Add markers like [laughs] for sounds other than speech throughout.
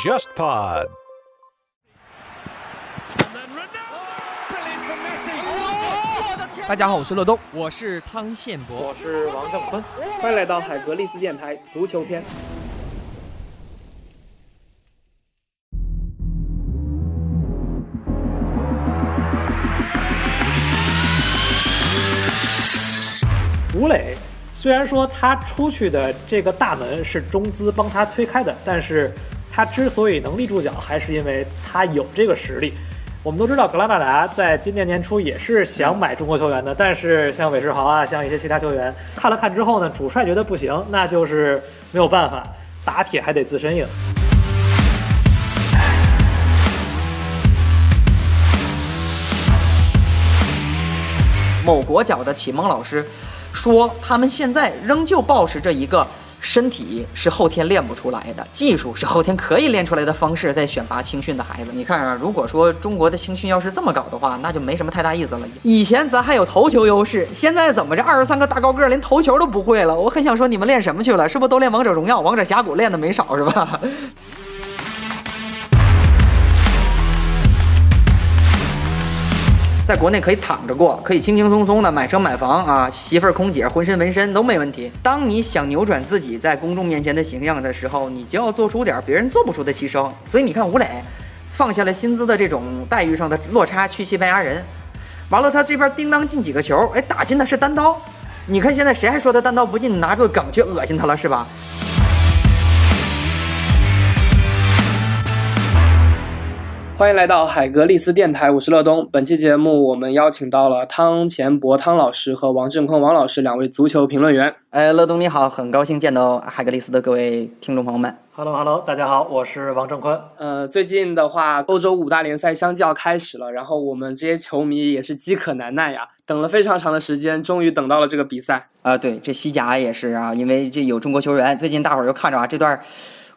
JustPod。大家好，我是乐东，我是汤宪博，我是王正坤，欢迎来到海格力斯电台足球篇。吴磊虽然说他出去的这个大门是中资帮他推开的，但是他之所以能立住脚，还是因为他有这个实力。我们都知道，格拉纳达在今年年初也是想买中国球员的，但是像韦世豪啊，像一些其他球员看了看之后呢，主帅觉得不行，那就是没有办法，打铁还得自身硬。某国脚的启蒙老师说，他们现在仍旧保持着一个身体是后天练不出来的，技术是后天可以练出来的方式，在选拔青训的孩子。你看啊，如果说中国的青训要是这么搞的话，那就没什么太大意思了。[laughs] 以前咱还有头球优势，现在怎么这二十三个大高个连头球都不会了？我很想说，你们练什么去了？是不是都练王者荣耀、王者峡谷练的没少是吧？在国内可以躺着过，可以轻轻松松的买车买房啊，媳妇儿空姐浑身纹身都没问题。当你想扭转自己在公众面前的形象的时候，你就要做出点别人做不出的牺牲。所以你看吴磊放下了薪资的这种待遇上的落差去西班牙人，完了他这边叮当进几个球，哎，打进的是单刀。你看现在谁还说他单刀不进，拿着梗去恶心他了是吧？欢迎来到海格力斯电台，我是乐东。本期节目我们邀请到了汤钱博汤老师和王振坤王老师两位足球评论员。哎，乐东你好，很高兴见到海格力斯的各位听众朋友们。Hello Hello，大家好，我是王正坤。呃，最近的话，欧洲五大联赛相继要开始了，然后我们这些球迷也是饥渴难耐呀，等了非常长的时间，终于等到了这个比赛。啊，对，这西甲也是啊，因为这有中国球员，最近大伙儿就看着啊，这段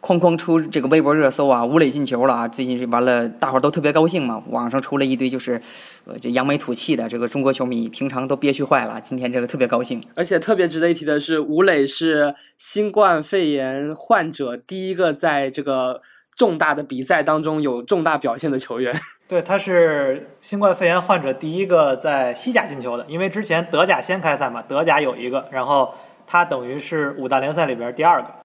哐哐出这个微博热搜啊，吴磊进球了啊，最近是完了，大伙儿都特别高兴嘛，网上出了一堆就是，呃，这扬眉吐气的这个中国球迷，平常都憋屈坏了，今天这个特别高兴。而且特别值得一提的是，吴磊是新冠肺炎患者第一个在这个重大的比赛当中有重大表现的球员。[laughs] 对，他是新冠肺炎患者第一个在西甲进球的，因为之前德甲先开赛嘛，德甲有一个，然后他等于是五大联赛里边第二个。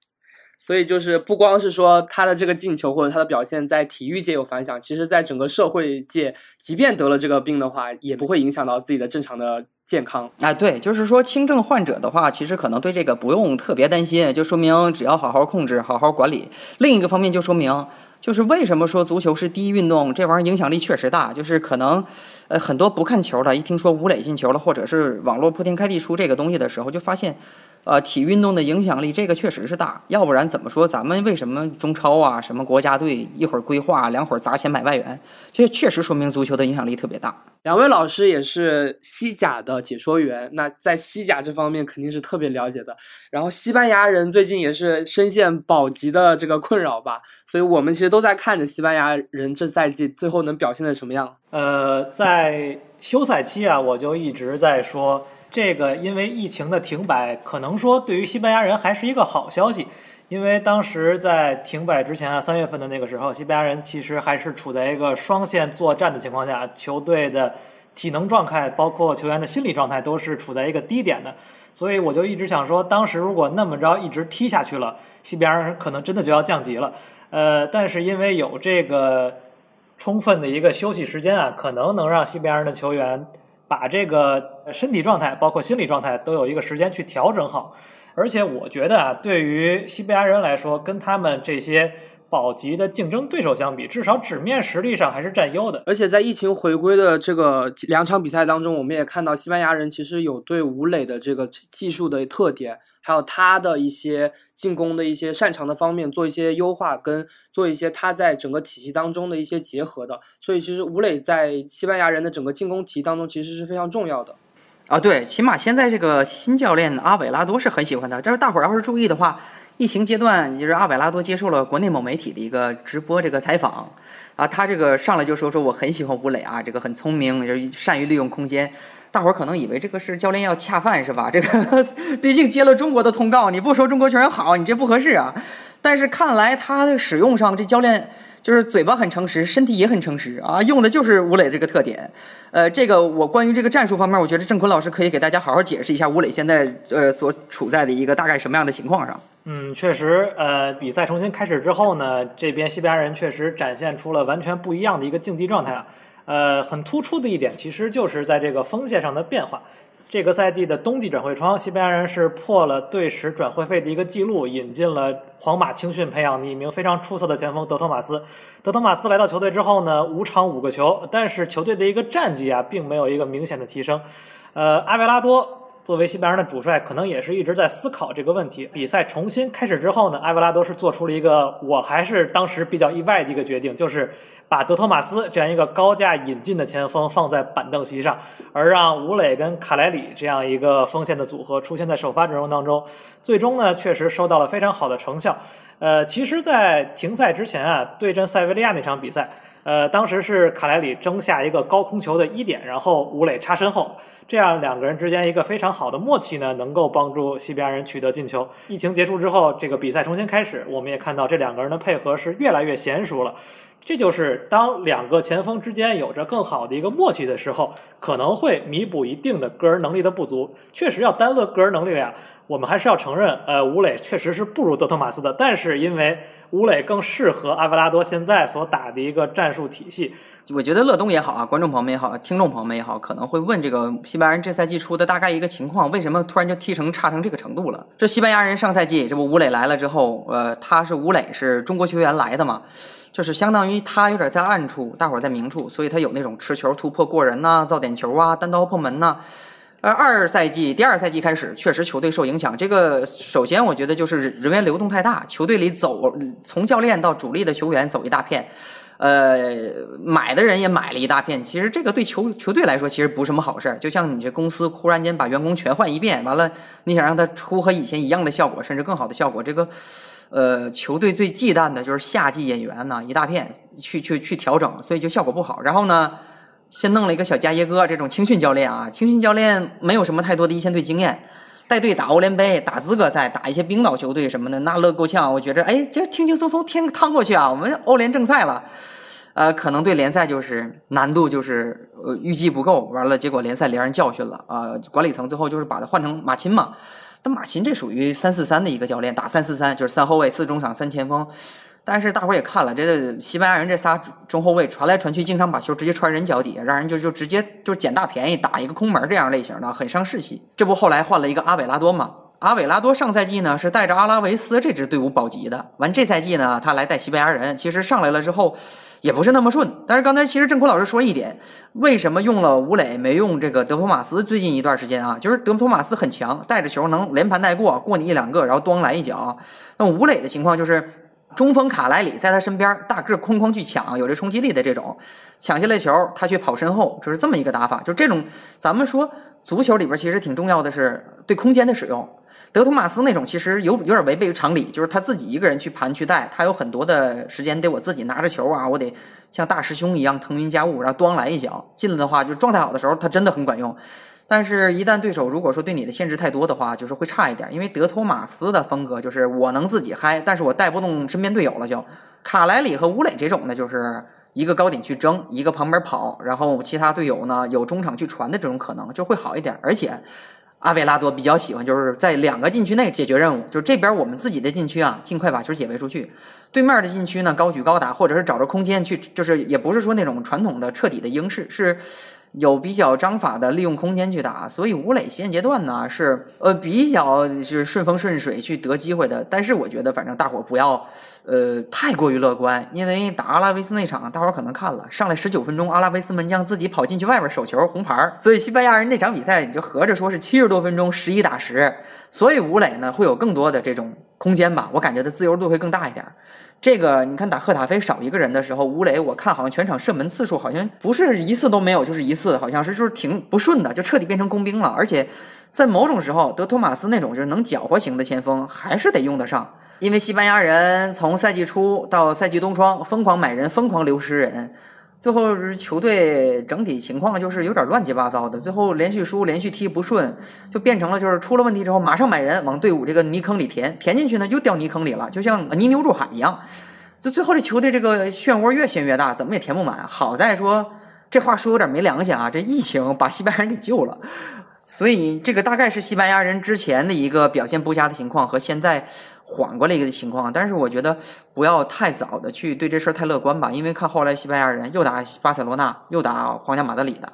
所以就是不光是说他的这个进球或者他的表现在体育界有反响，其实在整个社会界，即便得了这个病的话，也不会影响到自己的正常的健康。啊，对，就是说轻症患者的话，其实可能对这个不用特别担心，就说明只要好好控制、好好管理。另一个方面就说明，就是为什么说足球是第一运动，这玩意儿影响力确实大，就是可能。呃，很多不看球的，一听说吴磊进球了，或者是网络铺天盖地出这个东西的时候，就发现，呃，体育运动的影响力这个确实是大。要不然怎么说咱们为什么中超啊，什么国家队一会儿规划，两会儿砸钱买外援，这确实说明足球的影响力特别大。两位老师也是西甲的解说员，那在西甲这方面肯定是特别了解的。然后西班牙人最近也是深陷保级的这个困扰吧，所以我们其实都在看着西班牙人这赛季最后能表现的什么样。呃，在休赛期啊，我就一直在说，这个因为疫情的停摆，可能说对于西班牙人还是一个好消息，因为当时在停摆之前啊，三月份的那个时候，西班牙人其实还是处在一个双线作战的情况下，球队的体能状态，包括球员的心理状态，都是处在一个低点的，所以我就一直想说，当时如果那么着一直踢下去了，西班牙人可能真的就要降级了，呃，但是因为有这个。充分的一个休息时间啊，可能能让西班牙人的球员把这个身体状态，包括心理状态，都有一个时间去调整好。而且我觉得啊，对于西班牙人来说，跟他们这些保级的竞争对手相比，至少纸面实力上还是占优的。而且在疫情回归的这个两场比赛当中，我们也看到西班牙人其实有对吴磊的这个技术的特点，还有他的一些进攻的一些擅长的方面做一些优化，跟做一些他在整个体系当中的一些结合的。所以其实吴磊在西班牙人的整个进攻体系当中其实是非常重要的。啊，对，起码现在这个新教练阿韦拉多是很喜欢他。这是大伙儿要是注意的话，疫情阶段，就是阿韦拉多接受了国内某媒体的一个直播这个采访，啊，他这个上来就说说我很喜欢吴磊啊，这个很聪明，就善于利用空间。大伙儿可能以为这个是教练要恰饭是吧？这个 [laughs] 毕竟接了中国的通告，你不说中国球员好，你这不合适啊。但是看来他的使用上，这教练就是嘴巴很诚实，身体也很诚实啊，用的就是吴磊这个特点。呃，这个我关于这个战术方面，我觉得郑坤老师可以给大家好好解释一下吴磊现在呃所处在的一个大概什么样的情况上。嗯，确实，呃，比赛重新开始之后呢，这边西班牙人确实展现出了完全不一样的一个竞技状态啊。呃，很突出的一点，其实就是在这个锋线上的变化。这个赛季的冬季转会窗，西班牙人是破了队史转会费的一个记录，引进了皇马青训培养的一名非常出色的前锋德托马斯。德托马斯来到球队之后呢，五场五个球，但是球队的一个战绩啊，并没有一个明显的提升。呃，阿维拉多作为西班牙人的主帅，可能也是一直在思考这个问题。比赛重新开始之后呢，阿维拉多是做出了一个我还是当时比较意外的一个决定，就是。把德托马斯这样一个高价引进的前锋放在板凳席上，而让吴磊跟卡莱里这样一个锋线的组合出现在首发阵容当中，最终呢确实收到了非常好的成效。呃，其实，在停赛之前啊，对阵塞维利亚那场比赛，呃，当时是卡莱里争下一个高空球的一点，然后吴磊插身后，这样两个人之间一个非常好的默契呢，能够帮助西班牙人取得进球。疫情结束之后，这个比赛重新开始，我们也看到这两个人的配合是越来越娴熟了。这就是当两个前锋之间有着更好的一个默契的时候，可能会弥补一定的个人能力的不足。确实要单论个人能力呀，我们还是要承认，呃，吴磊确实是不如德托马斯的。但是因为吴磊更适合阿维拉多现在所打的一个战术体系，我觉得乐东也好啊，观众朋友们也好，听众朋友们也好，可能会问这个西班牙人这赛季出的大概一个情况，为什么突然就踢成差成这个程度了？这西班牙人上赛季这不吴磊来了之后，呃，他是吴磊是中国球员来的嘛？就是相当于他有点在暗处，大伙儿在明处，所以他有那种持球突破过人呐、造点球啊、单刀破门呐。呃，二赛季第二赛季开始，确实球队受影响。这个首先我觉得就是人员流动太大，球队里走从教练到主力的球员走一大片，呃，买的人也买了一大片。其实这个对球球队来说其实不是什么好事儿。就像你这公司忽然间把员工全换一遍，完了你想让他出和以前一样的效果，甚至更好的效果，这个。呃，球队最忌惮的就是夏季演员呢，一大片去去去调整，所以就效果不好。然后呢，先弄了一个小加耶哥这种青训教练啊，青训教练没有什么太多的一线队经验，带队打欧联杯、打资格赛、打一些冰岛球队什么的，那乐够呛。我觉着，哎，就轻轻松松天趟过去啊，我们欧联正赛了。呃，可能对联赛就是难度就是呃预计不够，完了结果联赛连人教训了啊，管理层最后就是把他换成马钦嘛。但马琴这属于三四三的一个教练，打三四三就是三后卫、四中场、三前锋。但是大伙儿也看了，这个西班牙人这仨中后卫传来传去，经常把球直接传人脚底下，让人就就直接就捡大便宜，打一个空门这样类型的，很伤士气。这不后来换了一个阿韦拉多嘛？阿韦拉多上赛季呢是带着阿拉维斯这支队伍保级的，完这赛季呢他来带西班牙人，其实上来了之后。也不是那么顺，但是刚才其实郑坤老师说一点，为什么用了吴磊没用这个德托马斯？最近一段时间啊，就是德托马斯很强，带着球能连盘带过，过你一两个，然后咣来一脚。那吴磊的情况就是中锋卡莱里在他身边，大个哐哐去抢，有这冲击力的这种，抢下来球他去跑身后，就是这么一个打法。就这种，咱们说足球里边其实挺重要的是对空间的使用。德托马斯那种其实有有点违背常理，就是他自己一个人去盘去带，他有很多的时间得我自己拿着球啊，我得像大师兄一样腾云驾雾，然后咣来一脚进了的话，就状态好的时候他真的很管用。但是，一旦对手如果说对你的限制太多的话，就是会差一点。因为德托马斯的风格就是我能自己嗨，但是我带不动身边队友了。就卡莱里和吴磊这种呢，就是一个高点去争，一个旁边跑，然后其他队友呢有中场去传的这种可能就会好一点，而且。阿维拉多比较喜欢就是在两个禁区内解决任务，就是这边我们自己的禁区啊，尽快把球解围出去；对面的禁区呢，高举高打，或者是找着空间去，就是也不是说那种传统的彻底的英式，是有比较章法的利用空间去打。所以吴磊现阶段呢是呃比较是顺风顺水去得机会的，但是我觉得反正大伙不要。呃，太过于乐观，因为打阿拉维斯那场，大伙儿可能看了，上来十九分钟，阿拉维斯门将自己跑进去外边守球，红牌。所以西班牙人那场比赛，你就合着说是七十多分钟，十一打十，所以吴磊呢会有更多的这种空间吧，我感觉的自由度会更大一点。这个你看打赫塔菲少一个人的时候，吴磊我看好像全场射门次数好像不是一次都没有，就是一次，好像是就是挺不顺的，就彻底变成工兵了。而且在某种时候，德托马斯那种就是能搅和型的前锋还是得用得上。因为西班牙人从赛季初到赛季冬窗疯狂买人，疯狂流失人，最后是球队整体情况就是有点乱七八糟的，最后连续输，连续踢不顺，就变成了就是出了问题之后马上买人往队伍这个泥坑里填，填进去呢又掉泥坑里了，就像泥牛入海一样。就最后这球队这个漩涡越陷越大，怎么也填不满。好在说这话说有点没良心啊，这疫情把西班牙人给救了，所以这个大概是西班牙人之前的一个表现不佳的情况和现在缓过来一个情况。但是我觉得不要太早的去对这事儿太乐观吧，因为看后来西班牙人又打巴塞罗那，又打皇家马德里的。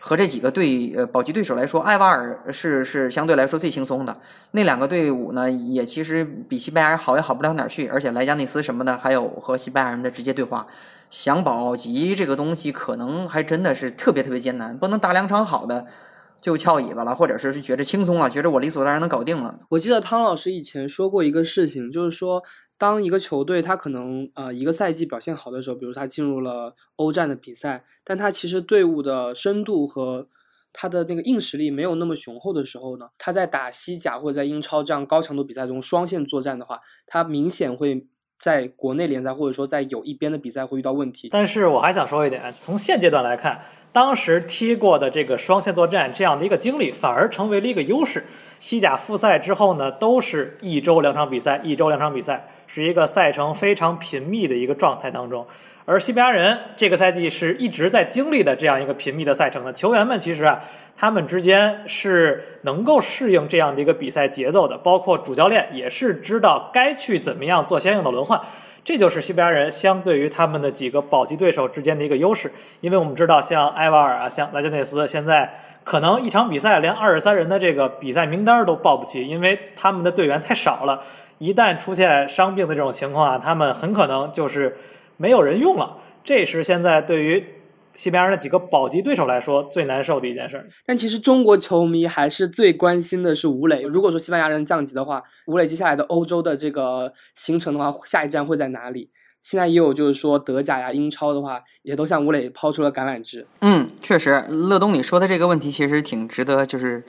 和这几个队呃保级对手来说，埃瓦尔是是相对来说最轻松的。那两个队伍呢，也其实比西班牙人好也好不了哪儿去。而且莱加内斯什么的，还有和西班牙人的直接对话，想保级这个东西，可能还真的是特别特别艰难，不能打两场好的就翘尾巴了，或者是觉得轻松了，觉得我理所当然能搞定了。我记得汤老师以前说过一个事情，就是说。当一个球队他可能呃一个赛季表现好的时候，比如他进入了欧战的比赛，但他其实队伍的深度和他的那个硬实力没有那么雄厚的时候呢，他在打西甲或者在英超这样高强度比赛中双线作战的话，他明显会在国内联赛或者说在有一边的比赛会遇到问题。但是我还想说一点，从现阶段来看，当时踢过的这个双线作战这样的一个经历，反而成为了一个优势。西甲复赛之后呢，都是一周两场比赛，一周两场比赛。是一个赛程非常频密的一个状态当中，而西班牙人这个赛季是一直在经历的这样一个频密的赛程的球员们，其实啊，他们之间是能够适应这样的一个比赛节奏的，包括主教练也是知道该去怎么样做相应的轮换，这就是西班牙人相对于他们的几个保级对手之间的一个优势，因为我们知道像埃瓦尔啊，像莱加内斯，现在可能一场比赛连二十三人的这个比赛名单都报不齐，因为他们的队员太少了。一旦出现伤病的这种情况啊，他们很可能就是没有人用了。这是现在对于西班牙的几个保级对手来说最难受的一件事。但其实中国球迷还是最关心的是吴磊。如果说西班牙人降级的话，吴磊接下来的欧洲的这个行程的话，下一站会在哪里？现在也有就是说德甲呀、英超的话，也都向吴磊抛出了橄榄枝。嗯，确实，乐东你说的这个问题其实挺值得，就是。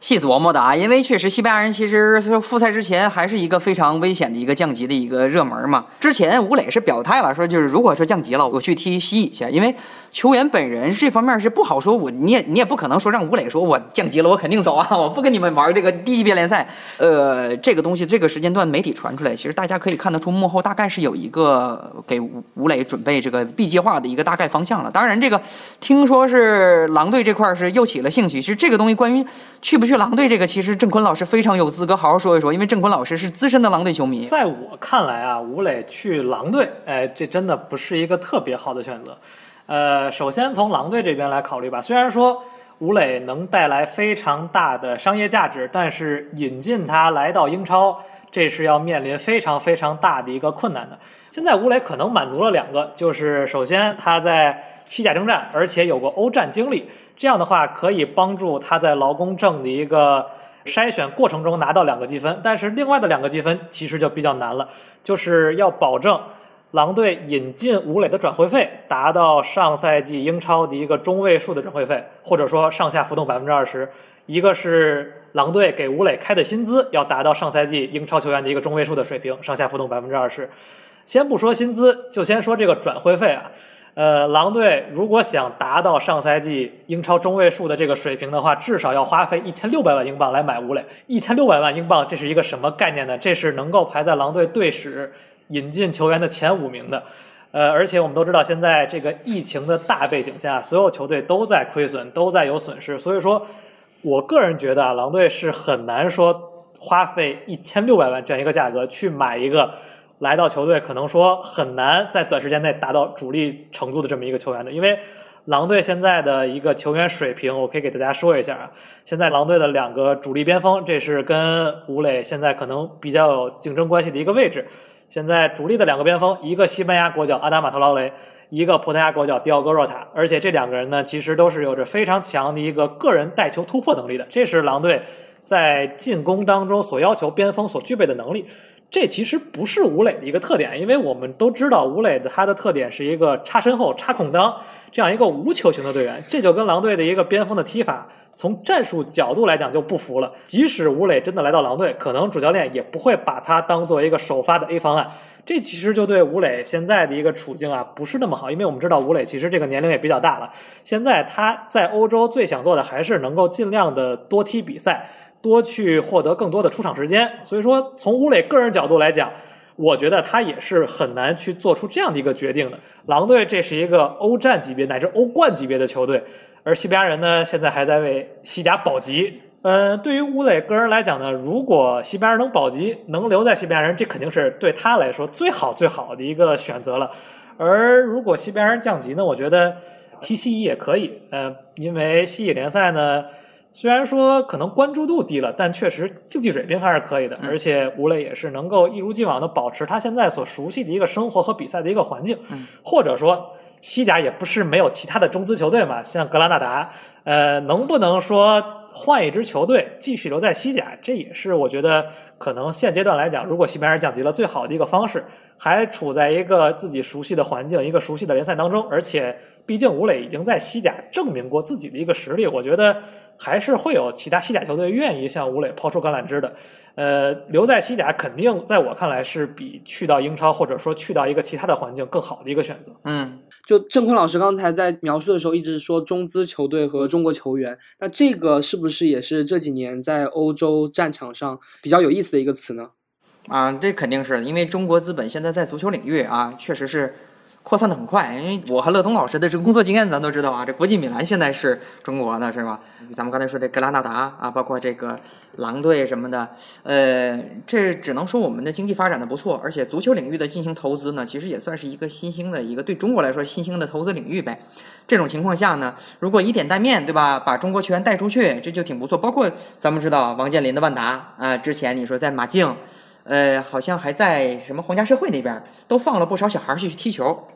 细琢磨的啊，因为确实西班牙人其实复赛之前还是一个非常危险的一个降级的一个热门嘛。之前吴磊是表态了，说就是如果说降级了，我去踢西乙去，因为球员本人这方面是不好说。我你也你也不可能说让吴磊说我降级了，我肯定走啊，我不跟你们玩这个低级别联赛。呃，这个东西这个时间段媒体传出来，其实大家可以看得出幕后大概是有一个给吴吴磊准备这个 B 计划的一个大概方向了。当然，这个听说是狼队这块是又起了兴趣。其实这个东西关于去不去。去狼队这个，其实郑坤老师非常有资格好好说一说，因为郑坤老师是资深的狼队球迷。在我看来啊，吴磊去狼队，哎，这真的不是一个特别好的选择。呃，首先从狼队这边来考虑吧，虽然说吴磊能带来非常大的商业价值，但是引进他来到英超，这是要面临非常非常大的一个困难的。现在吴磊可能满足了两个，就是首先他在。西甲征战，而且有过欧战经历，这样的话可以帮助他在劳工证的一个筛选过程中拿到两个积分。但是另外的两个积分其实就比较难了，就是要保证狼队引进吴磊的转会费达到上赛季英超的一个中位数的转会费，或者说上下浮动百分之二十。一个是狼队给吴磊开的薪资要达到上赛季英超球员的一个中位数的水平，上下浮动百分之二十。先不说薪资，就先说这个转会费啊。呃，狼队如果想达到上赛季英超中位数的这个水平的话，至少要花费一千六百万英镑来买吴磊。一千六百万英镑，这是一个什么概念呢？这是能够排在狼队队史引进球员的前五名的。呃，而且我们都知道，现在这个疫情的大背景下，所有球队都在亏损，都在有损失。所以说，我个人觉得啊，狼队是很难说花费一千六百万这样一个价格去买一个。来到球队可能说很难在短时间内达到主力程度的这么一个球员的，因为狼队现在的一个球员水平，我可以给大家说一下啊。现在狼队的两个主力边锋，这是跟吴磊现在可能比较有竞争关系的一个位置。现在主力的两个边锋，一个西班牙国脚阿达马特劳雷，一个葡萄牙国脚迪奥戈若塔，而且这两个人呢，其实都是有着非常强的一个个人带球突破能力的，这是狼队在进攻当中所要求边锋所具备的能力。这其实不是吴磊的一个特点，因为我们都知道吴磊的他的特点是一个插身后、插空当这样一个无球型的队员，这就跟狼队的一个边锋的踢法从战术角度来讲就不服了。即使吴磊真的来到狼队，可能主教练也不会把他当做一个首发的 A 方案。这其实就对吴磊现在的一个处境啊不是那么好，因为我们知道吴磊其实这个年龄也比较大了。现在他在欧洲最想做的还是能够尽量的多踢比赛，多去获得更多的出场时间。所以说，从吴磊个人角度来讲，我觉得他也是很难去做出这样的一个决定的。狼队这是一个欧战级别乃至欧冠级别的球队，而西班牙人呢现在还在为西甲保级。嗯，对于乌磊个人来讲呢，如果西班牙人能保级，能留在西班牙人，这肯定是对他来说最好最好的一个选择了。而如果西班牙人降级呢，我觉得踢西乙也可以。呃，因为西乙联赛呢，虽然说可能关注度低了，但确实竞技水平还是可以的。而且吴磊也是能够一如既往的保持他现在所熟悉的一个生活和比赛的一个环境，或者说西甲也不是没有其他的中资球队嘛，像格拉纳达，呃，能不能说？换一支球队继续留在西甲，这也是我觉得可能现阶段来讲，如果西班牙降级了，最好的一个方式，还处在一个自己熟悉的环境、一个熟悉的联赛当中，而且毕竟吴磊已经在西甲证明过自己的一个实力，我觉得还是会有其他西甲球队愿意向吴磊抛出橄榄枝的。呃，留在西甲肯定在我看来是比去到英超或者说去到一个其他的环境更好的一个选择。嗯。就郑坤老师刚才在描述的时候，一直说中资球队和中国球员，那这个是不是也是这几年在欧洲战场上比较有意思的一个词呢？啊，这肯定是因为中国资本现在在足球领域啊，确实是。扩散的很快，因为我和乐东老师的这个工作经验，咱都知道啊。这国际米兰现在是中国的，是吧？咱们刚才说这格拉纳达啊，包括这个狼队什么的，呃，这只能说我们的经济发展的不错，而且足球领域的进行投资呢，其实也算是一个新兴的一个对中国来说新兴的投资领域呗。这种情况下呢，如果以点带面对吧，把中国球员带出去，这就挺不错。包括咱们知道王健林的万达啊，之前你说在马竞。呃，好像还在什么皇家社会那边都放了不少小孩去踢球，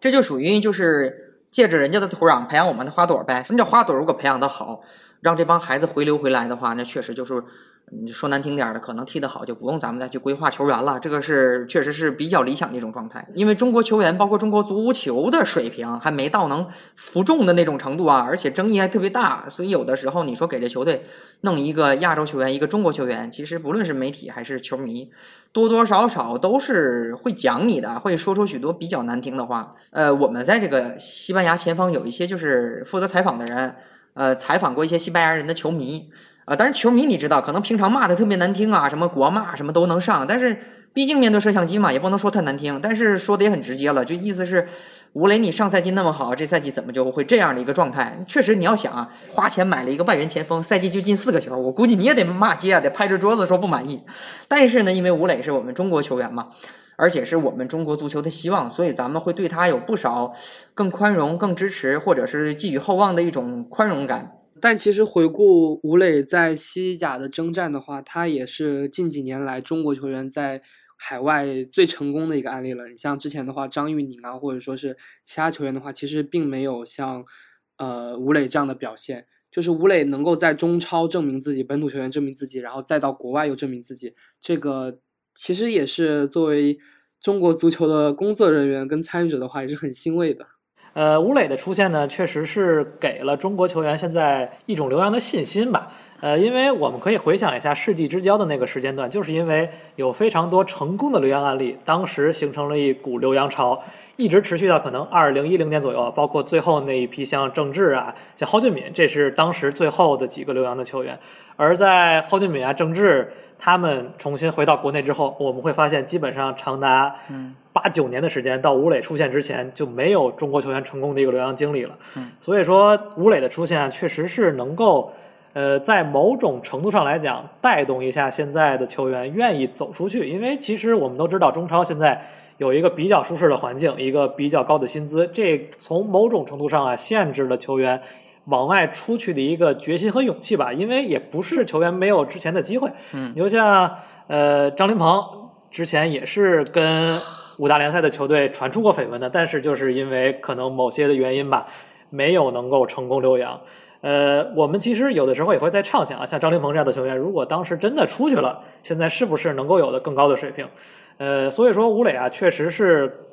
这就属于就是借着人家的土壤培养我们的花朵呗。什么叫花朵？如果培养的好，让这帮孩子回流回来的话，那确实就是。你说难听点儿的，可能踢得好就不用咱们再去规划球员了，这个是确实是比较理想的一种状态。因为中国球员，包括中国足球的水平还没到能服众的那种程度啊，而且争议还特别大，所以有的时候你说给这球队弄一个亚洲球员，一个中国球员，其实不论是媒体还是球迷，多多少少都是会讲你的，会说出许多比较难听的话。呃，我们在这个西班牙前方有一些就是负责采访的人，呃，采访过一些西班牙人的球迷。啊，但是球迷你知道，可能平常骂的特别难听啊，什么国骂什么都能上，但是毕竟面对摄像机嘛，也不能说太难听，但是说的也很直接了，就意思是吴磊你上赛季那么好，这赛季怎么就会这样的一个状态？确实你要想啊，花钱买了一个外援前锋，赛季就进四个球，我估计你也得骂街啊，得拍着桌子说不满意。但是呢，因为吴磊是我们中国球员嘛，而且是我们中国足球的希望，所以咱们会对他有不少更宽容、更支持，或者是寄予厚望的一种宽容感。但其实回顾吴磊在西甲的征战的话，他也是近几年来中国球员在海外最成功的一个案例了。你像之前的话，张玉宁啊，或者说是其他球员的话，其实并没有像呃吴磊这样的表现。就是吴磊能够在中超证明自己，本土球员证明自己，然后再到国外又证明自己，这个其实也是作为中国足球的工作人员跟参与者的话，也是很欣慰的。呃，吴磊的出现呢，确实是给了中国球员现在一种留洋的信心吧。呃，因为我们可以回想一下世纪之交的那个时间段，就是因为有非常多成功的留洋案例，当时形成了一股留洋潮，一直持续到可能二零一零年左右，包括最后那一批像郑智啊、像蒿俊闵，这是当时最后的几个留洋的球员。而在蒿俊闵啊、郑智他们重新回到国内之后，我们会发现，基本上长达嗯。八九年的时间到吴磊出现之前就没有中国球员成功的一个留洋经历了，嗯所以说吴磊的出现确实是能够，呃，在某种程度上来讲带动一下现在的球员愿意走出去，因为其实我们都知道中超现在有一个比较舒适的环境，一个比较高的薪资，这从某种程度上啊限制了球员往外出去的一个决心和勇气吧，因为也不是球员没有之前的机会，嗯，你就像呃张琳芃之前也是跟。五大联赛的球队传出过绯闻的，但是就是因为可能某些的原因吧，没有能够成功留洋。呃，我们其实有的时候也会在畅想啊，像张琳芃这样的球员，如果当时真的出去了，现在是不是能够有的更高的水平？呃，所以说吴磊啊，确实是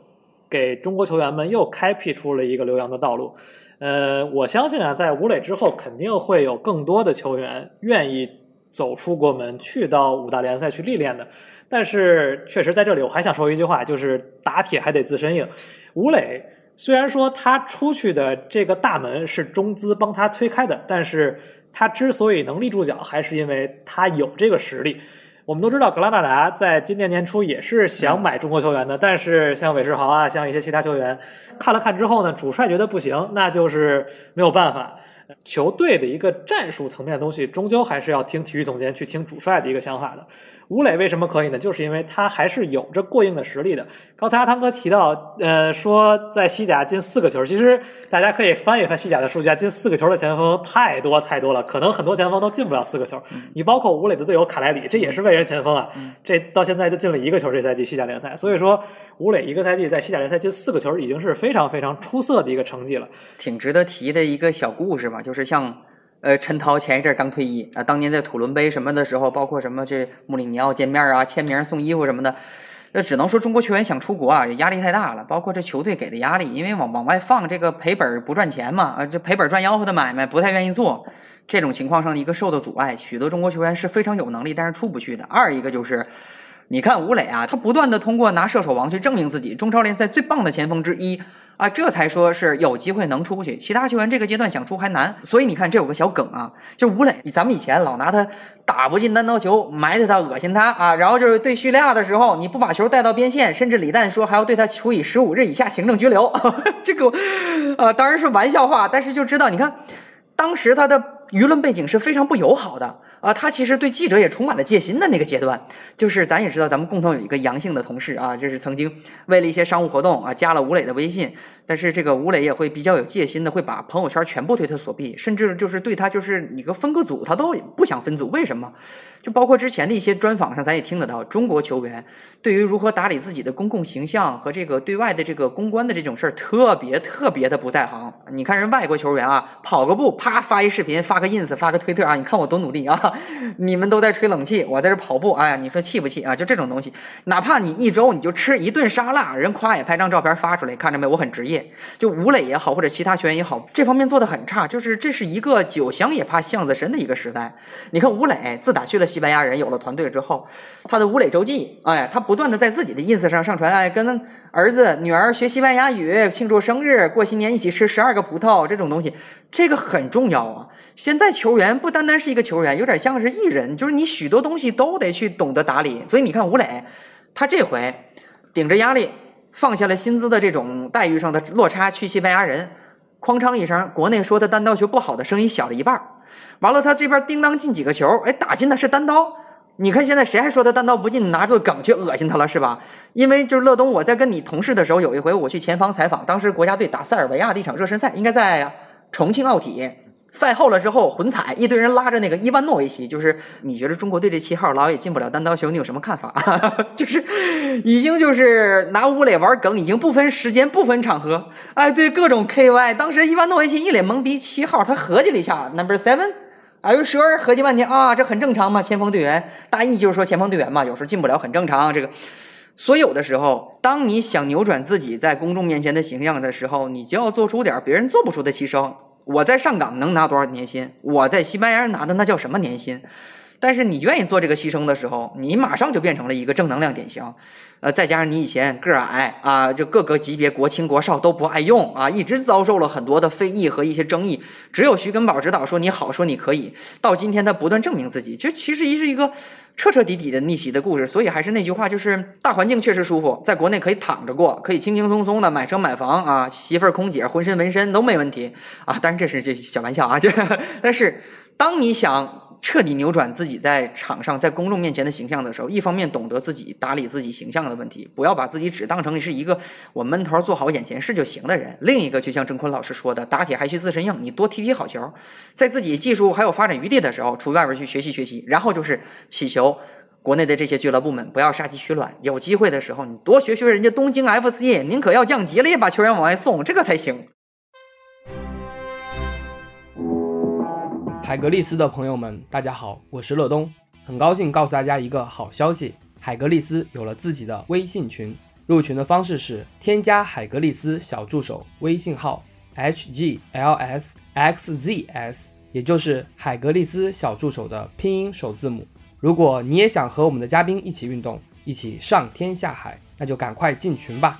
给中国球员们又开辟出了一个留洋的道路。呃，我相信啊，在吴磊之后，肯定会有更多的球员愿意走出国门，去到五大联赛去历练的。但是，确实在这里，我还想说一句话，就是打铁还得自身硬。吴磊虽然说他出去的这个大门是中资帮他推开的，但是他之所以能立住脚，还是因为他有这个实力。我们都知道，格拉纳达在今年年初也是想买中国球员的，但是像韦世豪啊，像一些其他球员看了看之后呢，主帅觉得不行，那就是没有办法。球队的一个战术层面的东西，终究还是要听体育总监去听主帅的一个想法的。吴磊为什么可以呢？就是因为他还是有着过硬的实力的。刚才阿汤哥提到，呃，说在西甲进四个球，其实大家可以翻一翻西甲的数据啊，进四个球的前锋太多太多了，可能很多前锋都进不了四个球。你包括吴磊的队友卡莱里，这也是外援前锋啊，这到现在就进了一个球，这赛季西甲联赛。所以说，吴磊一个赛季在西甲联赛进四个球，已经是非常非常出色的一个成绩了。挺值得提的一个小故事吧，就是像。呃，陈涛前一阵刚退役啊，当年在土伦杯什么的时候，包括什么这穆里尼奥见面啊、签名、送衣服什么的，那只能说中国球员想出国啊，压力太大了。包括这球队给的压力，因为往往外放这个赔本不赚钱嘛，啊，这赔本赚吆喝的买卖不太愿意做。这种情况上的一个受的阻碍，许多中国球员是非常有能力，但是出不去的。二一个就是，你看吴磊啊，他不断的通过拿射手王去证明自己，中超联赛最棒的前锋之一。啊，这才说是有机会能出去，其他球员这个阶段想出还难。所以你看，这有个小梗啊，就是吴磊，咱们以前老拿他打不进单刀球埋汰他、恶心他啊。然后就是对叙利亚的时候，你不把球带到边线，甚至李诞说还要对他处以十五日以下行政拘留。[laughs] 这个啊，当然是玩笑话，但是就知道，你看当时他的舆论背景是非常不友好的。啊，他其实对记者也充满了戒心的那个阶段，就是咱也知道，咱们共同有一个阳性的同事啊，就是曾经为了一些商务活动啊加了吴磊的微信，但是这个吴磊也会比较有戒心的，会把朋友圈全部对他锁闭，甚至就是对他就是你个分个组，他都不想分组，为什么？就包括之前的一些专访上，咱也听得到，中国球员对于如何打理自己的公共形象和这个对外的这个公关的这种事儿，特别特别的不在行。你看人外国球员啊，跑个步，啪发一视频，发个 ins，发个推特啊，你看我多努力啊！[laughs] 你们都在吹冷气，我在这跑步。哎呀，你说气不气啊？就这种东西，哪怕你一周你就吃一顿沙拉，人夸也拍张照片发出来，看着没？我很职业。就吴磊也好，或者其他学员也好，这方面做的很差。就是这是一个酒香也怕巷子深的一个时代。你看吴磊自打去了西班牙人，有了团队之后，他的吴磊周记，哎，他不断的在自己的 ins 上上传，哎，跟儿子女儿学西班牙语，庆祝生日，过新年一起吃十二个葡萄，这种东西，这个很重要啊。现在球员不单单是一个球员，有点像是艺人，就是你许多东西都得去懂得打理。所以你看吴磊，他这回顶着压力放下了薪资的这种待遇上的落差去西班牙人，哐当一声，国内说他单刀球不好的声音小了一半。完了，他这边叮当进几个球，哎，打进的是单刀。你看现在谁还说他单刀不进，拿着梗去恶心他了是吧？因为就是乐东，我在跟你同事的时候，有一回我去前方采访，当时国家队打塞尔维亚的一场热身赛，应该在重庆奥体。赛后了之后，混踩一堆人拉着那个伊万诺维奇，就是你觉得中国队这七号老也进不了单刀球，你有什么看法？[laughs] 就是已经就是拿吴磊玩梗，已经不分时间、不分场合，哎，对各种 KY。当时伊万诺维奇一脸懵逼，七号他合计了一下，Number Seven，哎呦，sure，合计半天啊，这很正常嘛，前锋队员，大意就是说前锋队员嘛，有时候进不了很正常。这个，所有的时候，当你想扭转自己在公众面前的形象的时候，你就要做出点别人做不出的牺牲。我在上岗能拿多少年薪？我在西班牙拿的那叫什么年薪？但是你愿意做这个牺牲的时候，你马上就变成了一个正能量典型。呃，再加上你以前个儿矮啊，就各个级别国青国少都不爱用啊，一直遭受了很多的非议和一些争议。只有徐根宝指导说你好，说你可以。到今天他不断证明自己，这其实是一个彻彻底底的逆袭的故事。所以还是那句话，就是大环境确实舒服，在国内可以躺着过，可以轻轻松松的买车买房啊，媳妇儿空姐浑身纹身都没问题啊。当然这是这小玩笑啊，就 [laughs] 但是当你想。彻底扭转自己在场上、在公众面前的形象的时候，一方面懂得自己打理自己形象的问题，不要把自己只当成是一个我闷头做好眼前事就行的人；另一个，就像郑坤老师说的，打铁还需自身硬，你多踢踢好球，在自己技术还有发展余地的时候，出外边去学习学习。然后就是祈求国内的这些俱乐部们不要杀鸡取卵，有机会的时候你多学学人家东京 FC，宁可要降级了也把球员往外送，这个才行。海格力斯的朋友们，大家好，我是乐东，很高兴告诉大家一个好消息，海格力斯有了自己的微信群，入群的方式是添加海格力斯小助手微信号 hglsxzs，也就是海格力斯小助手的拼音首字母。如果你也想和我们的嘉宾一起运动，一起上天下海，那就赶快进群吧。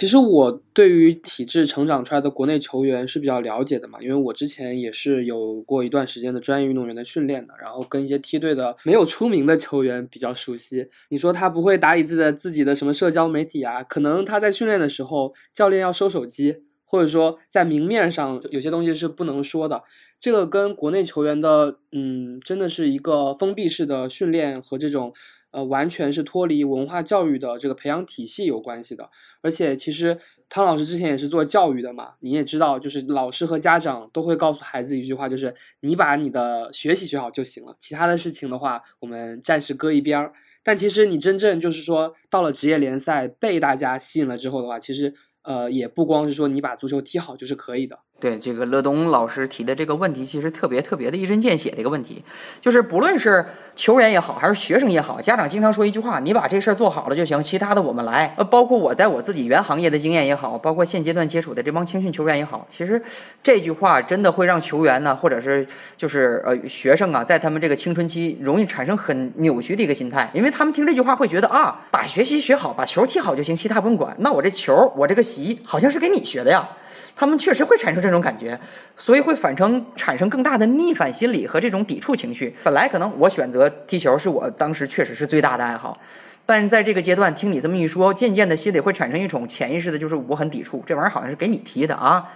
其实我对于体制成长出来的国内球员是比较了解的嘛，因为我之前也是有过一段时间的专业运动员的训练的，然后跟一些梯队的没有出名的球员比较熟悉。你说他不会打理自己的自己的什么社交媒体啊？可能他在训练的时候，教练要收手机，或者说在明面上有些东西是不能说的。这个跟国内球员的，嗯，真的是一个封闭式的训练和这种。呃，完全是脱离文化教育的这个培养体系有关系的。而且，其实汤老师之前也是做教育的嘛，你也知道，就是老师和家长都会告诉孩子一句话，就是你把你的学习学好就行了，其他的事情的话，我们暂时搁一边儿。但其实你真正就是说，到了职业联赛被大家吸引了之后的话，其实呃，也不光是说你把足球踢好就是可以的。对这个乐东老师提的这个问题，其实特别特别的一针见血的一个问题，就是不论是球员也好，还是学生也好，家长经常说一句话：“你把这事儿做好了就行，其他的我们来。”呃，包括我在我自己原行业的经验也好，包括现阶段接触的这帮青训球员也好，其实这句话真的会让球员呢，或者是就是呃学生啊，在他们这个青春期容易产生很扭曲的一个心态，因为他们听这句话会觉得啊，把学习学好，把球踢好就行，其他不用管。那我这球，我这个习好像是给你学的呀。他们确实会产生这种感觉，所以会反成产生更大的逆反心理和这种抵触情绪。本来可能我选择踢球是我当时确实是最大的爱好，但是在这个阶段听你这么一说，渐渐的心里会产生一种潜意识的，就是我很抵触这玩意儿，好像是给你踢的啊。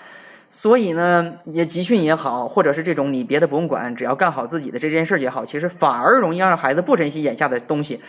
所以呢，也集训也好，或者是这种你别的不用管，只要干好自己的这件事也好，其实反而容易让孩子不珍惜眼下的东西。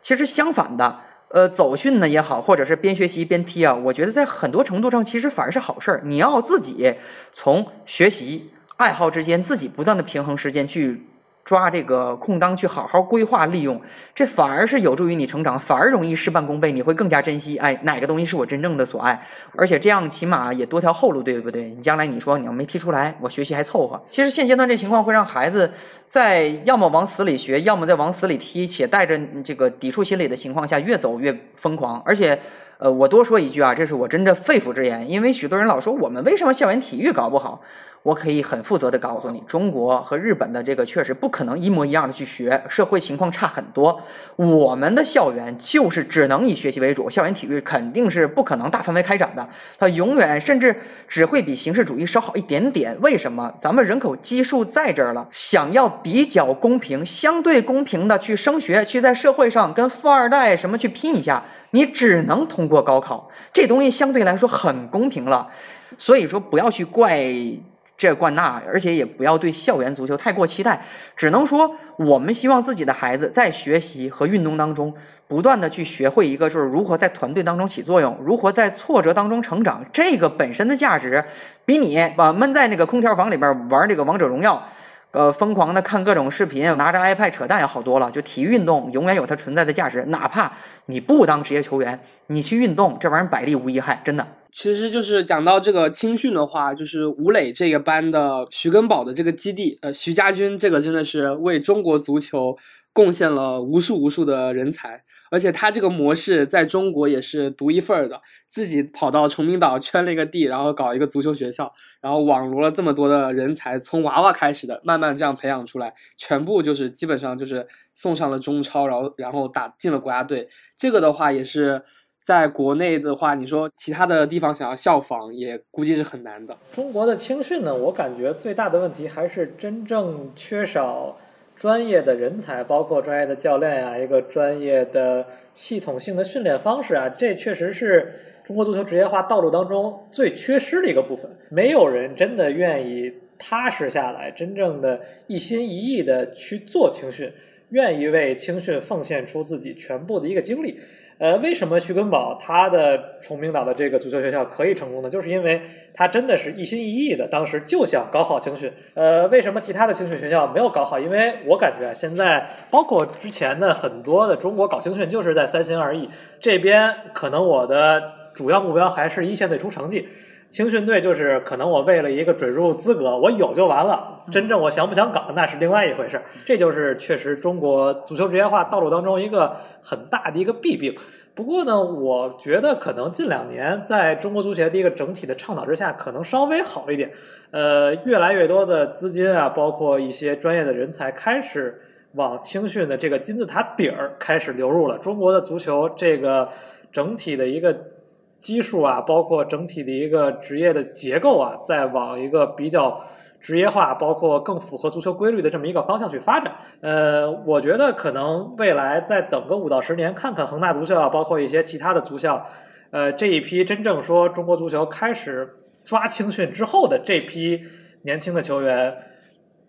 其实相反的。呃，走训呢也好，或者是边学习边踢啊，我觉得在很多程度上其实反而是好事儿。你要自己从学习爱好之间自己不断的平衡时间去。抓这个空当去好好规划利用，这反而是有助于你成长，反而容易事半功倍，你会更加珍惜。哎，哪个东西是我真正的所爱？而且这样起码也多条后路，对不对？你将来你说你要没踢出来，我学习还凑合。其实现阶段这情况会让孩子在要么往死里学，要么在往死里踢，且带着这个抵触心理的情况下越走越疯狂。而且，呃，我多说一句啊，这是我真的肺腑之言，因为许多人老说我们为什么校园体育搞不好。我可以很负责的告诉你，中国和日本的这个确实不可能一模一样的去学，社会情况差很多。我们的校园就是只能以学习为主，校园体育肯定是不可能大范围开展的，它永远甚至只会比形式主义稍好一点点。为什么？咱们人口基数在这儿了，想要比较公平、相对公平的去升学，去在社会上跟富二代什么去拼一下，你只能通过高考。这东西相对来说很公平了，所以说不要去怪。这怪那，而且也不要对校园足球太过期待，只能说我们希望自己的孩子在学习和运动当中，不断的去学会一个就是如何在团队当中起作用，如何在挫折当中成长。这个本身的价值，比你把闷在那个空调房里边玩这个王者荣耀，呃，疯狂的看各种视频，拿着 iPad 扯淡要好多了。就体育运动永远有它存在的价值，哪怕你不当职业球员，你去运动，这玩意儿百利无一害，真的。其实就是讲到这个青训的话，就是吴磊这个班的徐根宝的这个基地，呃，徐家军这个真的是为中国足球贡献了无数无数的人才，而且他这个模式在中国也是独一份儿的，自己跑到崇明岛圈了一个地，然后搞一个足球学校，然后网罗了这么多的人才，从娃娃开始的，慢慢这样培养出来，全部就是基本上就是送上了中超，然后然后打进了国家队，这个的话也是。在国内的话，你说其他的地方想要效仿，也估计是很难的。中国的青训呢，我感觉最大的问题还是真正缺少专业的人才，包括专业的教练呀，一个专业的系统性的训练方式啊，这确实是中国足球职业化道路当中最缺失的一个部分。没有人真的愿意踏实下来，真正的一心一意的去做青训，愿意为青训奉献出自己全部的一个精力。呃，为什么徐根宝他的崇明岛的这个足球学校可以成功呢？就是因为他真的是一心一意的，当时就想搞好青训。呃，为什么其他的青训学校没有搞好？因为我感觉现在包括之前的很多的中国搞青训，就是在三心二意。这边可能我的主要目标还是一线队出成绩，青训队就是可能我为了一个准入资格，我有就完了。真正我想不想搞，那是另外一回事。这就是确实中国足球职业化道路当中一个很大的一个弊病。不过呢，我觉得可能近两年在中国足协的一个整体的倡导之下，可能稍微好一点。呃，越来越多的资金啊，包括一些专业的人才开始往青训的这个金字塔底儿开始流入了。中国的足球这个整体的一个。基数啊，包括整体的一个职业的结构啊，在往一个比较职业化，包括更符合足球规律的这么一个方向去发展。呃，我觉得可能未来再等个五到十年，看看恒大足校，包括一些其他的足校，呃，这一批真正说中国足球开始抓青训之后的这批年轻的球员，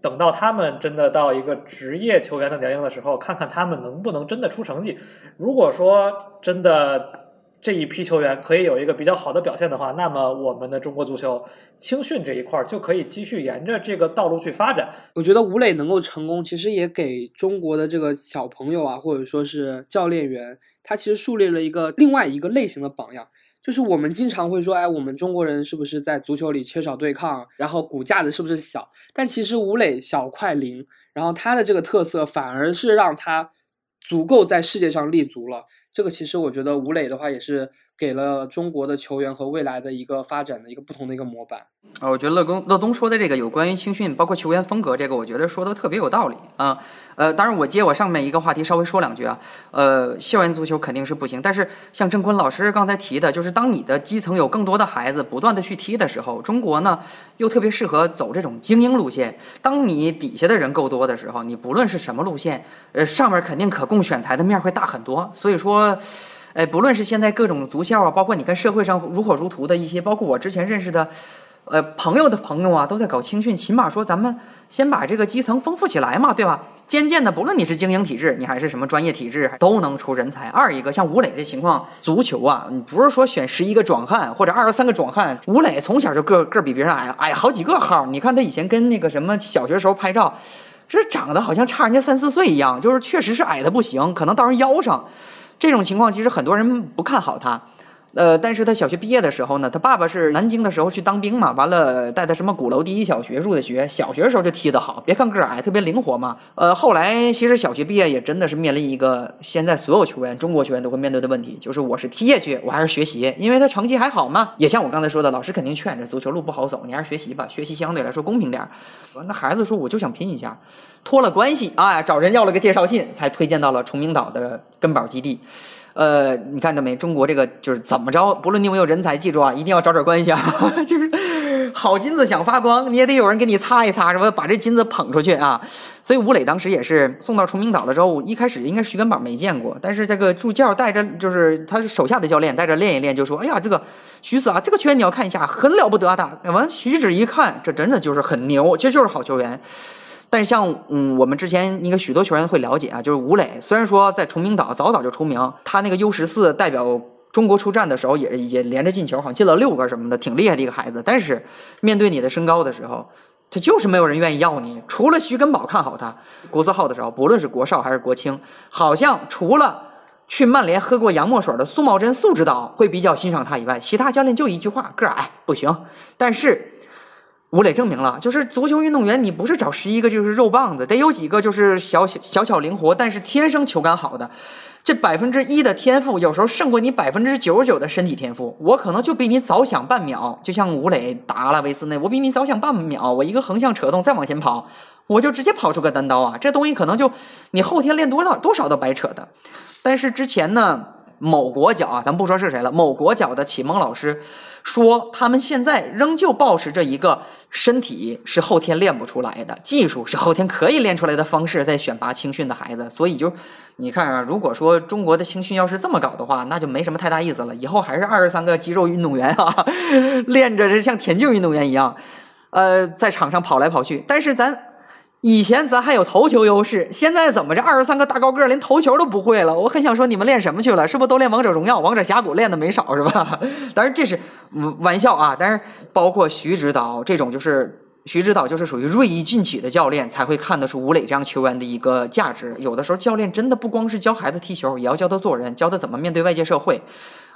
等到他们真的到一个职业球员的年龄的时候，看看他们能不能真的出成绩。如果说真的。这一批球员可以有一个比较好的表现的话，那么我们的中国足球青训这一块就可以继续沿着这个道路去发展。我觉得吴磊能够成功，其实也给中国的这个小朋友啊，或者说是教练员，他其实树立了一个另外一个类型的榜样。就是我们经常会说，哎，我们中国人是不是在足球里缺少对抗，然后骨架子是不是小？但其实吴磊小快灵，然后他的这个特色反而是让他足够在世界上立足了。这个其实我觉得吴磊的话也是给了中国的球员和未来的一个发展的一个不同的一个模板。啊，我觉得乐东乐东说的这个有关于青训，包括球员风格这个，我觉得说的特别有道理啊。呃，当然我接我上面一个话题稍微说两句啊。呃，校园足球肯定是不行，但是像郑坤老师刚才提的，就是当你的基层有更多的孩子不断的去踢的时候，中国呢又特别适合走这种精英路线。当你底下的人够多的时候，你不论是什么路线，呃，上面肯定可供选材的面会大很多。所以说，哎，不论是现在各种足校啊，包括你看社会上如火如荼的一些，包括我之前认识的。呃，朋友的朋友啊，都在搞青训，起码说咱们先把这个基层丰富起来嘛，对吧？渐渐的，不论你是精英体制，你还是什么专业体制，都能出人才。二一个像吴磊这情况，足球啊，你不是说选十一个壮汉或者二十三个壮汉，吴磊从小就个个比别人矮，矮好几个号。你看他以前跟那个什么小学时候拍照，这长得好像差人家三四岁一样，就是确实是矮的不行，可能到人腰上。这种情况其实很多人不看好他。呃，但是他小学毕业的时候呢，他爸爸是南京的时候去当兵嘛，完了带他什么鼓楼第一小学入的学，小学的时候就踢得好，别看个儿矮，特别灵活嘛。呃，后来其实小学毕业也真的是面临一个现在所有球员，中国球员都会面对的问题，就是我是踢下去，我还是学习，因为他成绩还好嘛。也像我刚才说的，老师肯定劝着，足球路不好走，你还是学习吧，学习相对来说公平点儿。那孩子说我就想拼一下，托了关系啊，找人要了个介绍信，才推荐到了崇明岛的根宝基地。呃，你看着没？中国这个就是怎么着，不论你有没有人才，记住啊，一定要找点关系啊。[laughs] 就是好金子想发光，你也得有人给你擦一擦，是吧？把这金子捧出去啊。所以吴磊当时也是送到崇明岛了之后，一开始应该徐根宝没见过，但是这个助教带着，就是他手下的教练带着练一练，就说：“哎呀，这个徐子啊，这个球员你要看一下，很了不得的。”完，徐子一看，这真的就是很牛，这就是好球员。但像嗯，我们之前应该许多球员会了解啊，就是吴磊，虽然说在崇明岛早早就出名，他那个 U 十四代表中国出战的时候，也也连着进球，好像进了六个什么的，挺厉害的一个孩子。但是面对你的身高的时候，他就是没有人愿意要你。除了徐根宝看好他，国字号的时候，不论是国少还是国青，好像除了去曼联喝过洋墨水的苏茂贞素指导会比较欣赏他以外，其他教练就一句话：个矮不行。但是。吴磊证明了，就是足球运动员，你不是找十一个就是肉棒子，得有几个就是小小巧灵活，但是天生球感好的。这百分之一的天赋，有时候胜过你百分之九十九的身体天赋。我可能就比你早想半秒，就像吴磊打阿拉维斯那，我比你早想半秒，我一个横向扯动再往前跑，我就直接跑出个单刀啊！这东西可能就你后天练多少多少都白扯的。但是之前呢？某国脚啊，咱不说是谁了。某国脚的启蒙老师说，他们现在仍旧保持着一个身体是后天练不出来的，技术是后天可以练出来的方式，在选拔青训的孩子。所以就你看啊，如果说中国的青训要是这么搞的话，那就没什么太大意思了。以后还是二十三个肌肉运动员啊，[laughs] 练着是像田径运动员一样，呃，在场上跑来跑去。但是咱。以前咱还有头球优势，现在怎么这二十三个大高个连头球都不会了？我很想说你们练什么去了？是不是都练王者荣耀、王者峡谷练的没少是吧？[laughs] 当然这是玩笑啊。但是包括徐指导这种，就是徐指导就是属于锐意进取的教练，才会看得出吴磊这样球员的一个价值。有的时候教练真的不光是教孩子踢球，也要教他做人，教他怎么面对外界社会。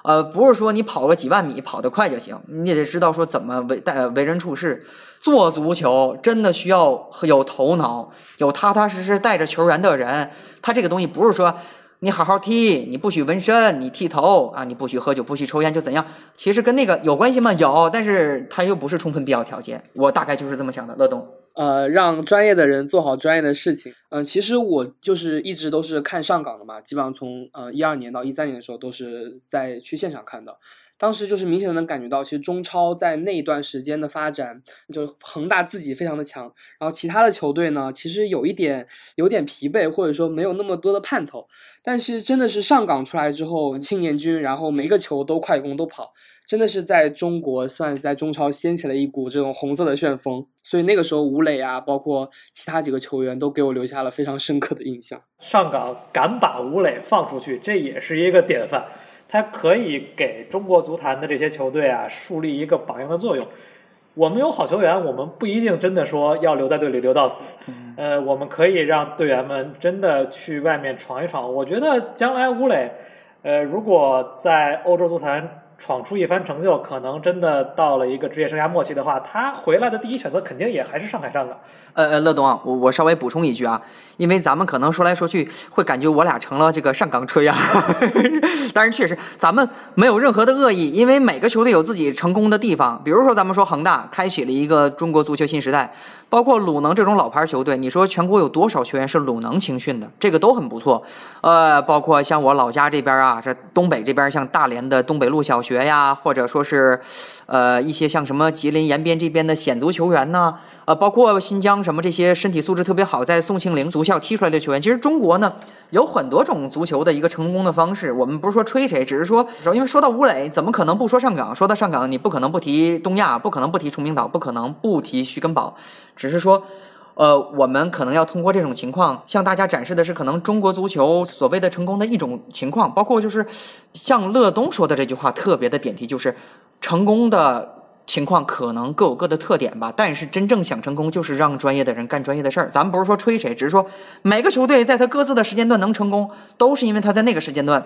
呃，不是说你跑个几万米跑得快就行，你也得知道说怎么为待为人处事。做足球真的需要有头脑，有踏踏实实带着球员的人。他这个东西不是说你好好剃，你不许纹身，你剃头啊，你不许喝酒，不许抽烟就怎样？其实跟那个有关系吗？有，但是它又不是充分必要条件。我大概就是这么想的。乐东。呃，让专业的人做好专业的事情。嗯、其实我就是一直都是看上岗的嘛，基本上从呃一二年到一三年的时候都是在去现场看的。当时就是明显的能感觉到，其实中超在那一段时间的发展，就恒大自己非常的强，然后其他的球队呢，其实有一点有点疲惫，或者说没有那么多的盼头。但是真的是上港出来之后，青年军，然后每个球都快攻都跑，真的是在中国算是在中超掀起了一股这种红色的旋风。所以那个时候吴磊啊，包括其他几个球员都给我留下了非常深刻的印象。上港敢把吴磊放出去，这也是一个典范。他可以给中国足坛的这些球队啊树立一个榜样的作用。我们有好球员，我们不一定真的说要留在队里留到死。呃，我们可以让队员们真的去外面闯一闯。我觉得将来吴磊，呃，如果在欧洲足坛闯出一番成就，可能真的到了一个职业生涯末期的话，他回来的第一选择肯定也还是上海上港。呃呃，乐东，我我稍微补充一句啊，因为咱们可能说来说去会感觉我俩成了这个上港吹啊，[laughs] 但是确实咱们没有任何的恶意，因为每个球队有自己成功的地方，比如说咱们说恒大开启了一个中国足球新时代，包括鲁能这种老牌球队，你说全国有多少球员是鲁能青训的，这个都很不错。呃，包括像我老家这边啊，这东北这边像大连的东北路小学呀，或者说是呃一些像什么吉林延边这边的显足球员呐。呃，包括新疆什么这些身体素质特别好，在宋庆龄足校踢出来的球员，其实中国呢有很多种足球的一个成功的方式。我们不是说吹谁，只是说，因为说到吴磊，怎么可能不说上港？说到上港，你不可能不提东亚，不可能不提崇明岛，不可能不提徐根宝。只是说，呃，我们可能要通过这种情况向大家展示的是，可能中国足球所谓的成功的一种情况，包括就是像乐东说的这句话特别的点题，就是成功的。情况可能各有各的特点吧，但是真正想成功，就是让专业的人干专业的事儿。咱们不是说吹谁，只是说每个球队在他各自的时间段能成功，都是因为他在那个时间段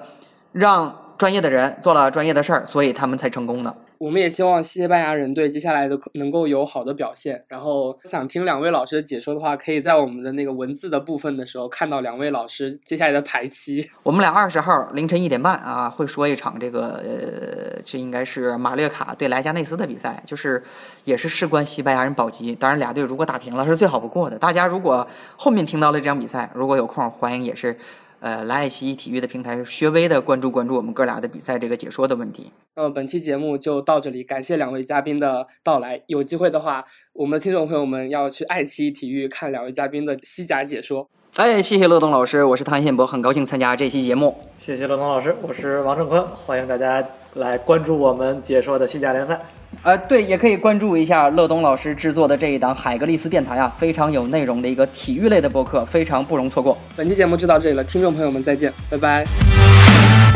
让专业的人做了专业的事儿，所以他们才成功的。我们也希望西班牙人队接下来的能够有好的表现。然后想听两位老师的解说的话，可以在我们的那个文字的部分的时候看到两位老师接下来的排期。[laughs] 我们俩二十号凌晨一点半啊，会说一场这个呃，这应该是马略卡对莱加内斯的比赛，就是也是事关西班牙人保级。当然，俩队如果打平了是最好不过的。大家如果后面听到了这场比赛，如果有空，欢迎也是。呃，来爱奇艺体育的平台稍微的关注关注我们哥俩的比赛这个解说的问题。那么本期节目就到这里，感谢两位嘉宾的到来。有机会的话，我们的听众朋友们要去爱奇艺体育看两位嘉宾的西甲解说。哎，谢谢乐东老师，我是汤宪博，很高兴参加这期节目。谢谢乐东老师，我是王正坤，欢迎大家来关注我们解说的西甲联赛。呃，对，也可以关注一下乐东老师制作的这一档海格力斯电台啊，非常有内容的一个体育类的播客，非常不容错过。本期节目就到这里了，听众朋友们再见，拜拜。